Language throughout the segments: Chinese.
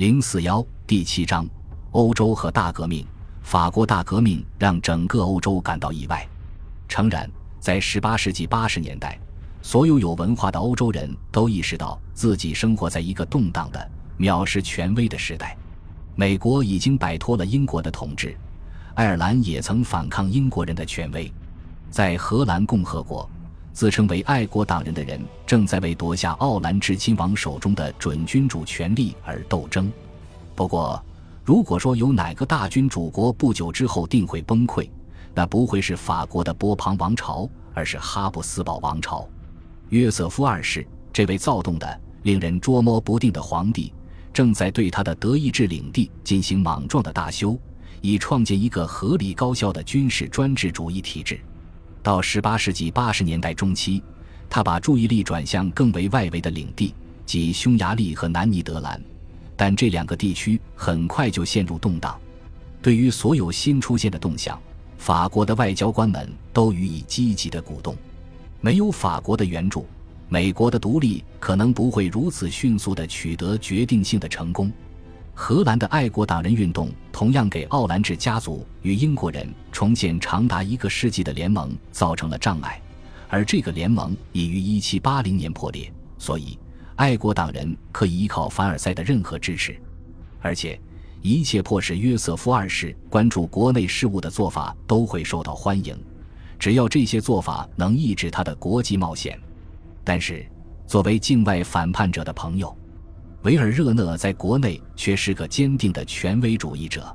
零四幺第七章：欧洲和大革命。法国大革命让整个欧洲感到意外。诚然，在十八世纪八十年代，所有有文化的欧洲人都意识到自己生活在一个动荡的、藐视权威的时代。美国已经摆脱了英国的统治，爱尔兰也曾反抗英国人的权威。在荷兰共和国，自称为爱国党人的人正在为夺下奥兰治亲王手中的准君主权力而斗争。不过，如果说有哪个大君主国不久之后定会崩溃，那不会是法国的波旁王朝，而是哈布斯堡王朝。约瑟夫二世这位躁动的、令人捉摸不定的皇帝，正在对他的德意志领地进行莽撞的大修，以创建一个合理高效的军事专制主义体制。到18世纪80年代中期，他把注意力转向更为外围的领地，即匈牙利和南尼德兰。但这两个地区很快就陷入动荡。对于所有新出现的动向，法国的外交官们都予以积极的鼓动。没有法国的援助，美国的独立可能不会如此迅速地取得决定性的成功。荷兰的爱国党人运动同样给奥兰治家族与英国人重建长达一个世纪的联盟造成了障碍，而这个联盟已于1780年破裂。所以。爱国党人可以依靠凡尔赛的任何支持，而且一切迫使约瑟夫二世关注国内事务的做法都会受到欢迎，只要这些做法能抑制他的国际冒险。但是，作为境外反叛者的朋友，维尔热讷在国内却是个坚定的权威主义者。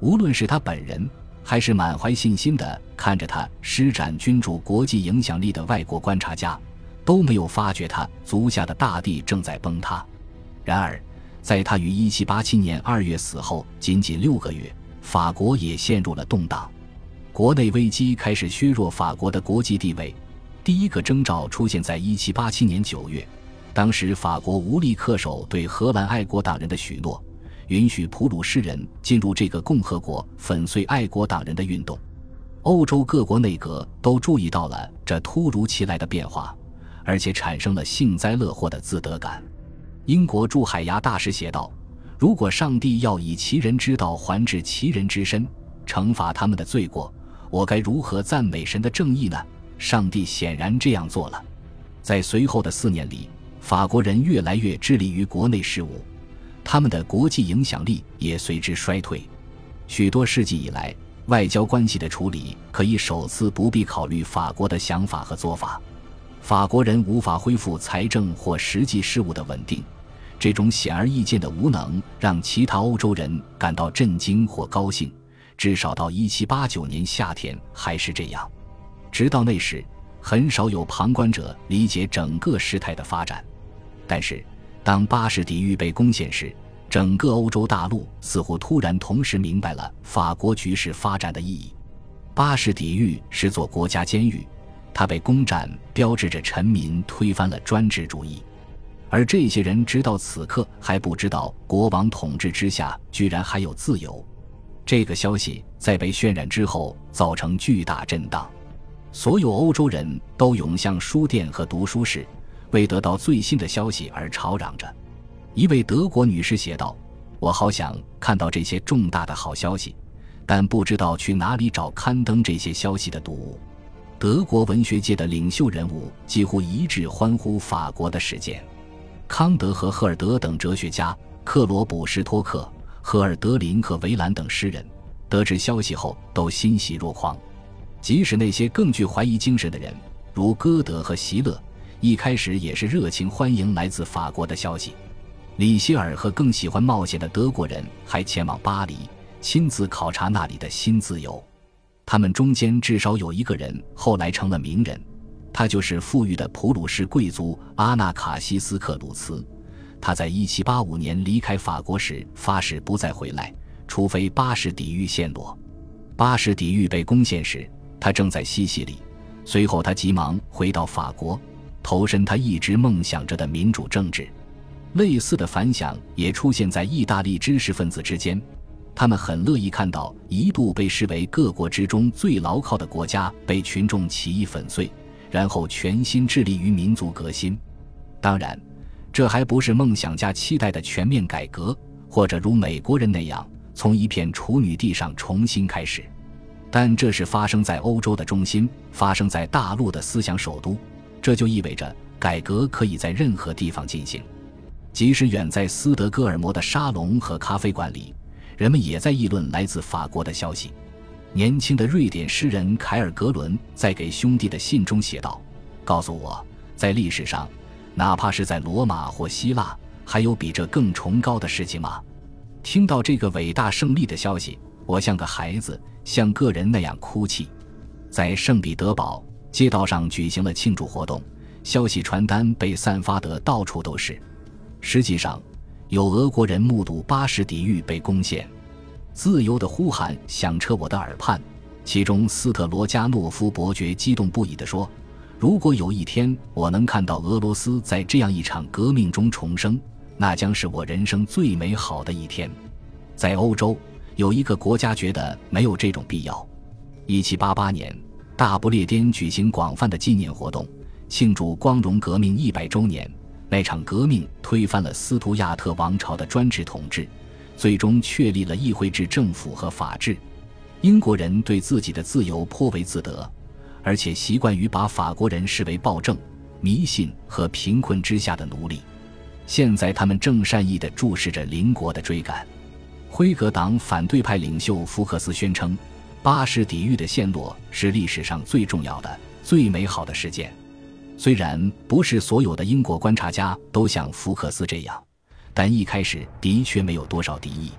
无论是他本人，还是满怀信心的看着他施展君主国际影响力的外国观察家。都没有发觉他足下的大地正在崩塌。然而，在他于1787年2月死后仅仅六个月，法国也陷入了动荡，国内危机开始削弱法国的国际地位。第一个征兆出现在1787年9月，当时法国无力恪守对荷兰爱国党人的许诺，允许普鲁士人进入这个共和国，粉碎爱国党人的运动。欧洲各国内阁都注意到了这突如其来的变化。而且产生了幸灾乐祸的自得感。英国驻海牙大使写道：“如果上帝要以其人之道还治其人之身，惩罚他们的罪过，我该如何赞美神的正义呢？”上帝显然这样做了。在随后的四年里，法国人越来越致力于国内事务，他们的国际影响力也随之衰退。许多世纪以来，外交关系的处理可以首次不必考虑法国的想法和做法。法国人无法恢复财政或实际事务的稳定，这种显而易见的无能让其他欧洲人感到震惊或高兴。至少到1789年夏天还是这样。直到那时，很少有旁观者理解整个事态的发展。但是，当巴士底狱被攻陷时，整个欧洲大陆似乎突然同时明白了法国局势发展的意义。巴士底狱是座国家监狱。他被攻占，标志着臣民推翻了专制主义，而这些人直到此刻还不知道国王统治之下居然还有自由。这个消息在被渲染之后造成巨大震荡，所有欧洲人都涌向书店和读书室，为得到最新的消息而吵嚷着。一位德国女士写道：“我好想看到这些重大的好消息，但不知道去哪里找刊登这些消息的读物。”德国文学界的领袖人物几乎一致欢呼法国的事件。康德和赫尔德等哲学家，克罗卜施托克、赫尔德林和维兰等诗人，得知消息后都欣喜若狂。即使那些更具怀疑精神的人，如歌德和席勒，一开始也是热情欢迎来自法国的消息。里希尔和更喜欢冒险的德国人还前往巴黎，亲自考察那里的新自由。他们中间至少有一个人后来成了名人，他就是富裕的普鲁士贵族阿纳卡西斯克鲁茨。他在1785年离开法国时发誓不再回来，除非巴士底狱陷落。巴士底狱被攻陷时，他正在西西里。随后，他急忙回到法国，投身他一直梦想着的民主政治。类似的反响也出现在意大利知识分子之间。他们很乐意看到一度被视为各国之中最牢靠的国家被群众起义粉碎，然后全心致力于民族革新。当然，这还不是梦想家期待的全面改革，或者如美国人那样从一片处女地上重新开始。但这是发生在欧洲的中心，发生在大陆的思想首都，这就意味着改革可以在任何地方进行，即使远在斯德哥尔摩的沙龙和咖啡馆里，人们也在议论来自法国的消息。年轻的瑞典诗人凯尔格伦在给兄弟的信中写道：“告诉我，在历史上，哪怕是在罗马或希腊，还有比这更崇高的事情吗？”听到这个伟大胜利的消息，我像个孩子。像个人那样哭泣，在圣彼得堡街道上举行了庆祝活动，消息传单被散发得到处都是。实际上，有俄国人目睹巴士底狱被攻陷，自由的呼喊响彻我的耳畔。其中，斯特罗加诺夫伯爵激动不已地说：“如果有一天我能看到俄罗斯在这样一场革命中重生，那将是我人生最美好的一天。”在欧洲。有一个国家觉得没有这种必要。一七八八年，大不列颠举行广泛的纪念活动，庆祝光荣革命一百周年。那场革命推翻了斯图亚特王朝的专制统治，最终确立了议会制政府和法治。英国人对自己的自由颇为自得，而且习惯于把法国人视为暴政、迷信和贫困之下的奴隶。现在，他们正善意地注视着邻国的追赶。辉格党反对派领袖福克斯宣称，巴士底狱的陷落是历史上最重要的、最美好的事件。虽然不是所有的英国观察家都像福克斯这样，但一开始的确没有多少敌意。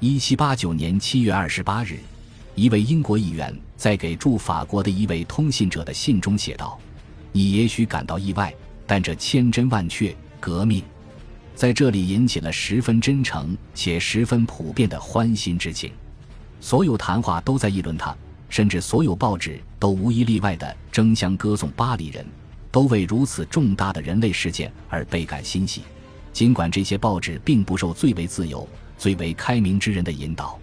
一七八九年七月二十八日，一位英国议员在给驻法国的一位通信者的信中写道：“你也许感到意外，但这千真万确，革命。”在这里引起了十分真诚且十分普遍的欢欣之情，所有谈话都在议论他，甚至所有报纸都无一例外地争相歌颂巴黎人，都为如此重大的人类事件而倍感欣喜。尽管这些报纸并不受最为自由、最为开明之人的引导，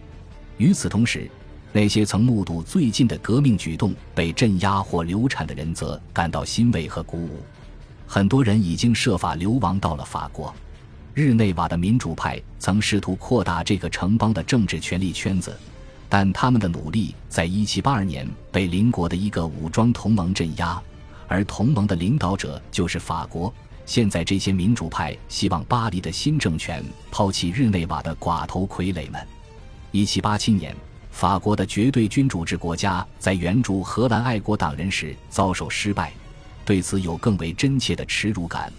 与此同时，那些曾目睹最近的革命举动被镇压或流产的人则感到欣慰和鼓舞。很多人已经设法流亡到了法国。日内瓦的民主派曾试图扩大这个城邦的政治权力圈子，但他们的努力在1782年被邻国的一个武装同盟镇压，而同盟的领导者就是法国。现在，这些民主派希望巴黎的新政权抛弃日内瓦的寡头傀儡们。1787年，法国的绝对君主制国家在援助荷兰爱国党人时遭受失败，对此有更为真切的耻辱感。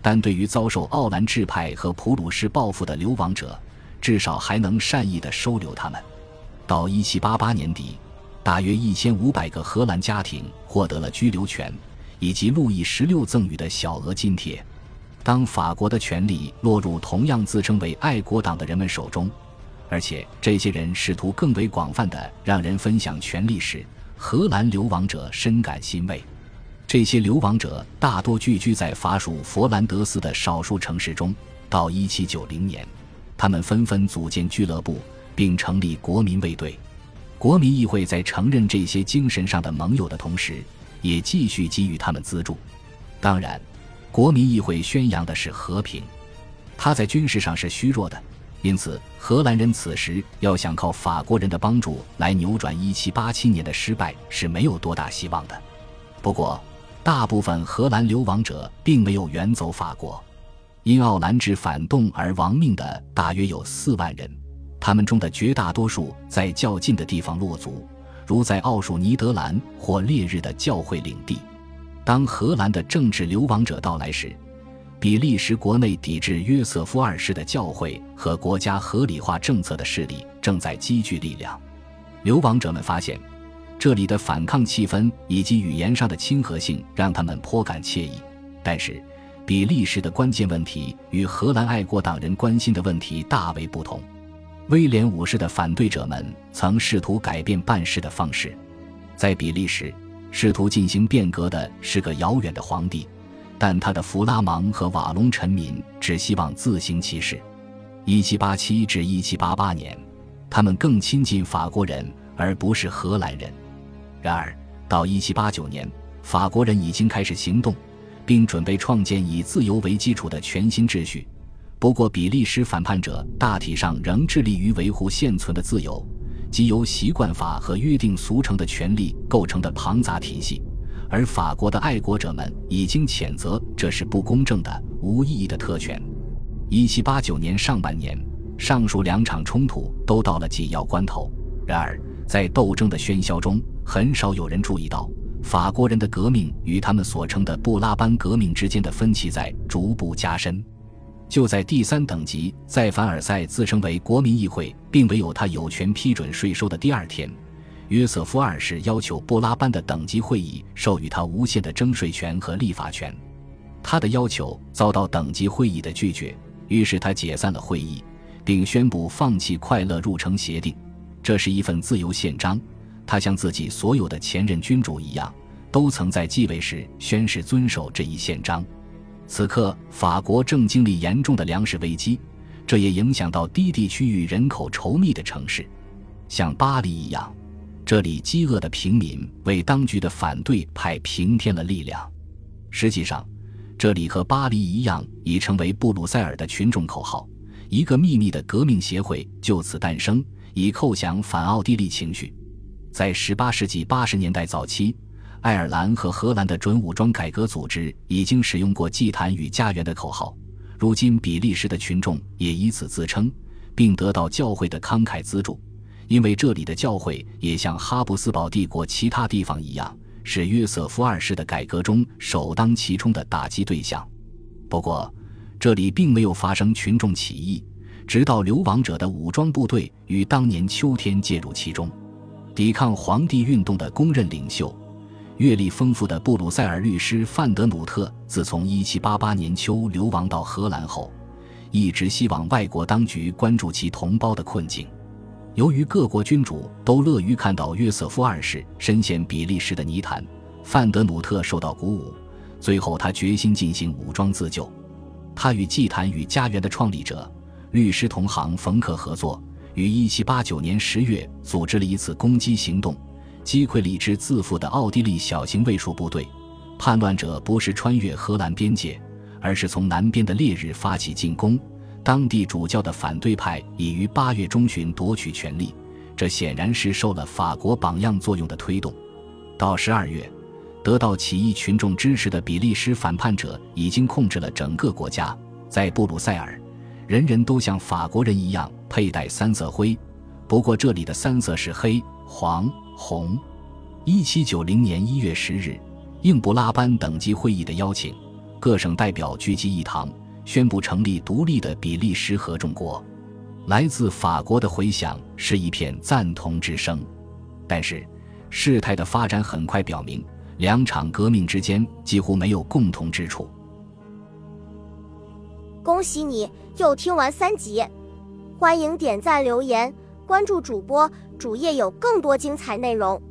但对于遭受奥兰治派和普鲁士报复的流亡者，至少还能善意地收留他们。到1788年底，大约1500个荷兰家庭获得了居留权，以及路易十六赠予的小额津贴。当法国的权力落入同样自称为爱国党的人们手中，而且这些人试图更为广泛的让人分享权力时，荷兰流亡者深感欣慰。这些流亡者大多聚居在法属佛兰德斯的少数城市中。到1790年，他们纷纷组建俱乐部，并成立国民卫队。国民议会在承认这些精神上的盟友的同时，也继续给予他们资助。当然，国民议会宣扬的是和平，他在军事上是虚弱的，因此荷兰人此时要想靠法国人的帮助来扭转1787年的失败是没有多大希望的。不过，大部分荷兰流亡者并没有远走法国，因奥兰治反动而亡命的大约有四万人，他们中的绝大多数在较近的地方落足，如在奥属尼德兰或烈日的教会领地。当荷兰的政治流亡者到来时，比利时国内抵制约瑟夫二世的教会和国家合理化政策的势力正在积聚力量。流亡者们发现。这里的反抗气氛以及语言上的亲和性让他们颇感惬意，但是，比利时的关键问题与荷兰爱国党人关心的问题大为不同。威廉五世的反对者们曾试图改变办事的方式，在比利时，试图进行变革的是个遥远的皇帝，但他的弗拉芒和瓦隆臣民只希望自行其事。1787至1788年，他们更亲近法国人而不是荷兰人。然而，到1789年，法国人已经开始行动，并准备创建以自由为基础的全新秩序。不过，比利时反叛者大体上仍致力于维护现存的自由，即由习惯法和约定俗成的权利构成的庞杂体系。而法国的爱国者们已经谴责这是不公正的、无意义的特权。一七八九年上半年，上述两场冲突都到了紧要关头。然而，在斗争的喧嚣中，很少有人注意到法国人的革命与他们所称的布拉班革命之间的分歧在逐步加深。就在第三等级在凡尔赛自称为国民议会，并唯有他有权批准税收的第二天。约瑟夫二世要求布拉班的等级会议授予他无限的征税权和立法权，他的要求遭到等级会议的拒绝，于是他解散了会议，并宣布放弃快乐入城协定。这是一份自由宪章，他像自己所有的前任君主一样，都曾在继位时宣誓遵守这一宪章。此刻，法国正经历严重的粮食危机，这也影响到低地区域人口稠密的城市，像巴黎一样。这里饥饿的平民为当局的反对派平添了力量。实际上，这里和巴黎一样，已成为布鲁塞尔的群众口号。一个秘密的革命协会就此诞生，以叩响反奥地利情绪。在18世纪80年代早期，爱尔兰和荷兰的准武装改革组织已经使用过“祭坛与家园”的口号。如今，比利时的群众也以此自称，并得到教会的慷慨资助。因为这里的教会也像哈布斯堡帝国其他地方一样，是约瑟夫二世的改革中首当其冲的打击对象。不过，这里并没有发生群众起义，直到流亡者的武装部队于当年秋天介入其中。抵抗皇帝运动的公认领袖、阅历丰富的布鲁塞尔律师范德努特，自从1788年秋流亡到荷兰后，一直希望外国当局关注其同胞的困境。由于各国君主都乐于看到约瑟夫二世深陷比利时的泥潭，范德努特受到鼓舞，最后他决心进行武装自救。他与祭坛与家园的创立者、律师同行冯克合作，于1789年10月组织了一次攻击行动，击溃了一支自负的奥地利小型卫戍部队。叛乱者不是穿越荷兰边界，而是从南边的烈日发起进攻。当地主教的反对派已于八月中旬夺取权力，这显然是受了法国榜样作用的推动。到十二月，得到起义群众支持的比利时反叛者已经控制了整个国家。在布鲁塞尔，人人都像法国人一样佩戴三色徽，不过这里的三色是黑、黄、红。一七九零年一月十日，应布拉班等级会议的邀请，各省代表聚集一堂。宣布成立独立的比利时合众国，来自法国的回响是一片赞同之声。但是，事态的发展很快表明，两场革命之间几乎没有共同之处。恭喜你又听完三集，欢迎点赞、留言、关注主播，主页有更多精彩内容。